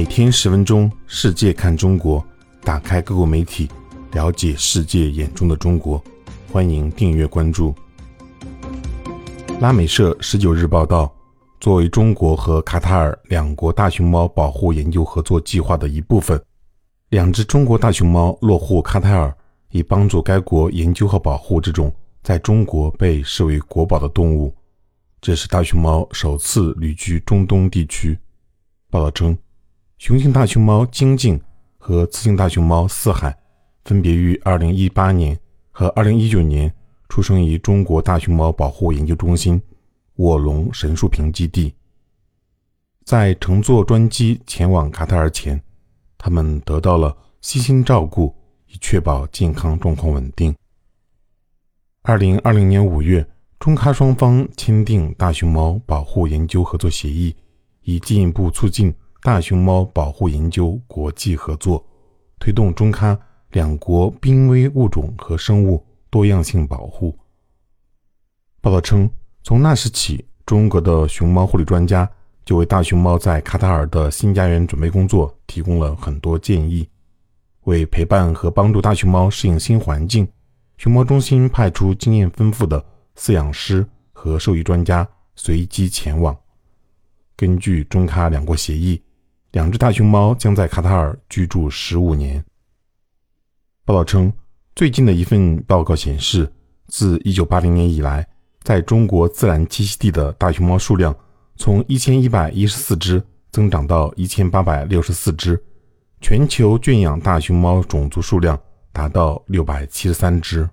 每天十分钟，世界看中国，打开各国媒体，了解世界眼中的中国。欢迎订阅关注。拉美社十九日报道，作为中国和卡塔尔两国大熊猫保护研究合作计划的一部分，两只中国大熊猫落户卡塔尔，以帮助该国研究和保护这种在中国被视为国宝的动物。这是大熊猫首次旅居中东地区。报道称，雄性大熊猫精进和雌性大熊猫四海分别于2018年和2019年出生于中国大熊猫保护研究中心卧龙神树坪基地。在乘坐专机前往卡塔尔前，他们得到了悉心照顾，以确保健康状况稳定。2020年5月。中卡双方签订大熊猫保护研究合作协议，以进一步促进大熊猫保护研究国际合作，推动中卡两国濒危物种和生物多样性保护。报道称，从那时起，中国的熊猫护理专家就为大熊猫在卡塔尔的新家园准备工作提供了很多建议。为陪伴和帮助大熊猫适应新环境，熊猫中心派出经验丰富的。饲养师和兽医专家随机前往。根据中卡两国协议，两只大熊猫将在卡塔尔居住十五年。报道称，最近的一份报告显示，自1980年以来，在中国自然栖息地的大熊猫数量从1114只增长到1864只，全球圈养大熊猫种族数量达到673只。